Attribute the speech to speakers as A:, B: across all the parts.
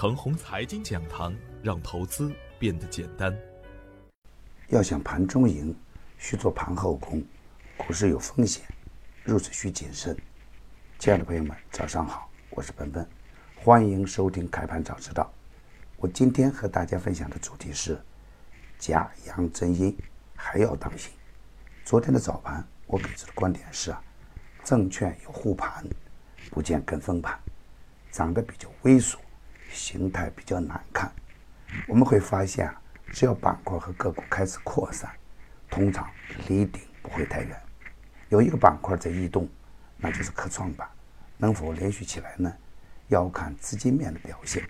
A: 程红财经讲堂，让投资变得简单。
B: 要想盘中赢，需做盘后功。股市有风险，入市需谨慎。亲爱的朋友们，早上好，我是奔奔，欢迎收听开盘早知道。我今天和大家分享的主题是假阳真阴，还要当心。昨天的早盘，我给出的观点是啊，证券有护盘，不见跟风盘，涨得比较猥琐，形态比较难看。我们会发现，只要板块和个股开始扩散，通常离顶不会太远。有一个板块在异动，那就是科创板，能否连续起来呢？要看资金面的表现。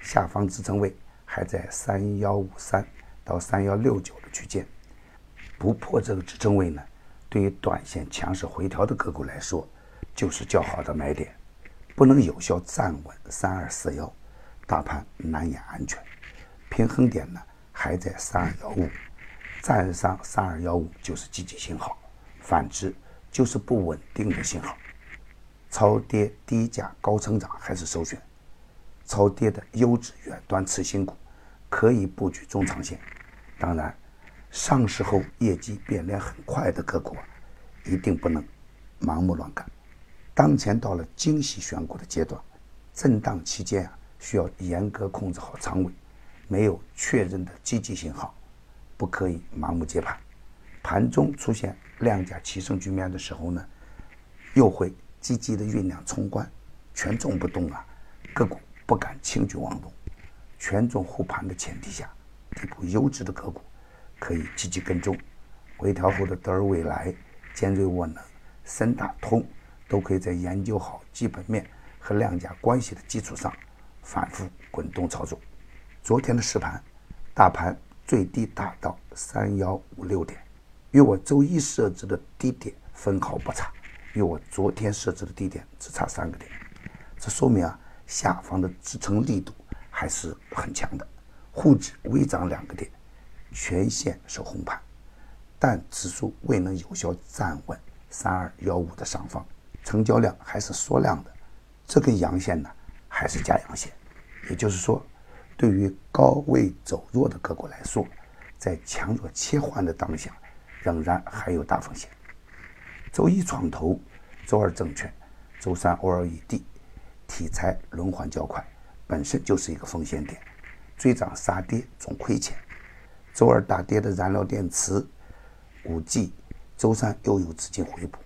B: 下方支撑位还在三幺五三到三幺六九的区间。不破这个支撑位呢，对于短线强势回调的个股来说，就是较好的买点。不能有效站稳三二四幺，大盘难言安全。平衡点呢还在三二幺五，站上三二幺五就是积极信号，反之就是不稳定的信号。超跌低价高成长还是首选。超跌的优质远端次新股可以布局中长线。当然。上市后业绩变脸很快的个股啊，一定不能盲目乱干。当前到了精细选股的阶段，震荡期间啊，需要严格控制好仓位。没有确认的积极信号，不可以盲目接盘。盘中出现量价齐升局面的时候呢，又会积极的酝酿冲关。权重不动啊，个股不敢轻举妄动。权重护盘的前提下，底部优质的个股。可以积极跟踪，回调后的德尔未来、尖锐沃能、深大通，都可以在研究好基本面和量价关系的基础上，反复滚动操作。昨天的实盘，大盘最低达到三幺五六点，与我周一设置的低点分毫不差，与我昨天设置的低点只差三个点。这说明啊，下方的支撑力度还是很强的，沪指微涨两个点。全线收红盘，但指数未能有效站稳三二幺五的上方，成交量还是缩量的。这根阳线呢，还是假阳线，也就是说，对于高位走弱的个股来说，在强弱切换的当下，仍然还有大风险。周一创投，周二证券，周三 OLED，题材轮换较快，本身就是一个风险点，追涨杀跌总亏钱。周二大跌的燃料电池、五 G，周三又有资金回补，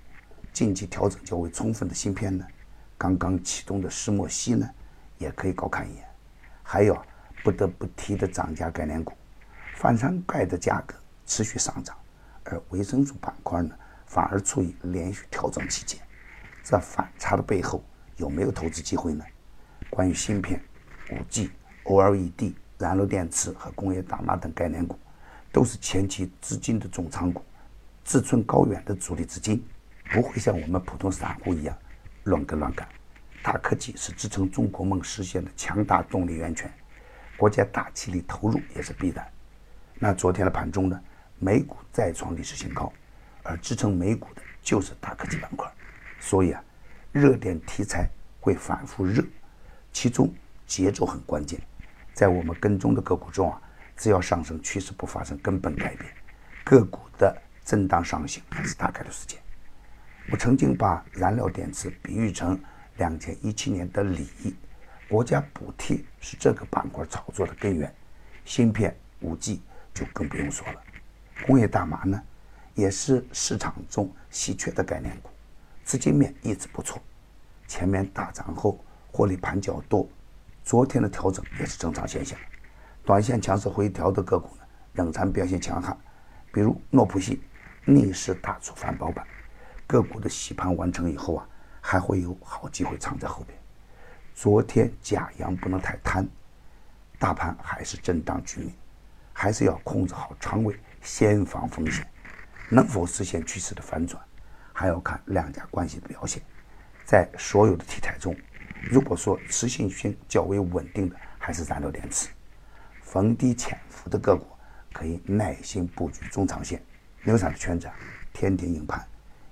B: 近期调整较为充分的芯片呢，刚刚启动的石墨烯呢，也可以高看一眼。还有不得不提的涨价概念股，泛山钙的价格持续上涨，而维生素板块呢，反而处于连续调整期间。这反差的背后有没有投资机会呢？关于芯片、五 G、OLED。燃料电池和工业大麻等概念股，都是前期资金的重仓股，志存高远的主力资金不会像我们普通散户一样乱跟乱干。大科技是支撑中国梦实现的强大动力源泉，国家大气力投入也是必然。那昨天的盘中呢，美股再创历史新高，而支撑美股的就是大科技板块，所以啊，热点题材会反复热，其中节奏很关键。在我们跟踪的个股中啊，只要上升趋势不发生根本改变，个股的震荡上行还是大概率事件。我曾经把燃料电池比喻成两千一七年的锂，国家补贴是这个板块炒作的根源。芯片、五 G 就更不用说了。工业大麻呢，也是市场中稀缺的概念股，资金面一直不错，前面大涨后获利盘较多。昨天的调整也是正常现象，短线强势回调的个股呢，仍然表现强悍，比如诺普信逆势大出翻包板，个股的洗盘完成以后啊，还会有好机会藏在后边。昨天假阳不能太贪，大盘还是震荡局面，还是要控制好仓位，先防风险。能否实现趋势的反转，还要看量价关系的表现。在所有的题材中。如果说持续性较为稳定的还是燃料电池，逢低潜伏的个股可以耐心布局中长线。牛散的圈子天天硬盘，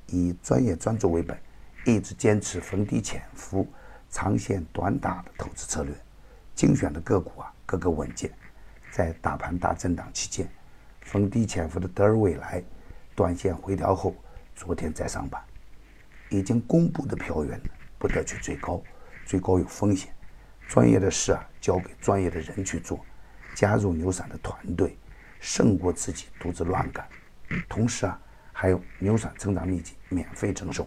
B: 以专业专注为本，一直坚持逢低潜伏、长线短打的投资策略。精选的个股啊，个个稳健。在大盘大震荡期间，逢低潜伏的德尔未来，短线回调后，昨天再上板。已经公布的票源不得去追高，追高有风险。专业的事啊，交给专业的人去做。加入牛散的团队，胜过自己独自乱干。同时啊，还有牛散成长秘籍免费赠送，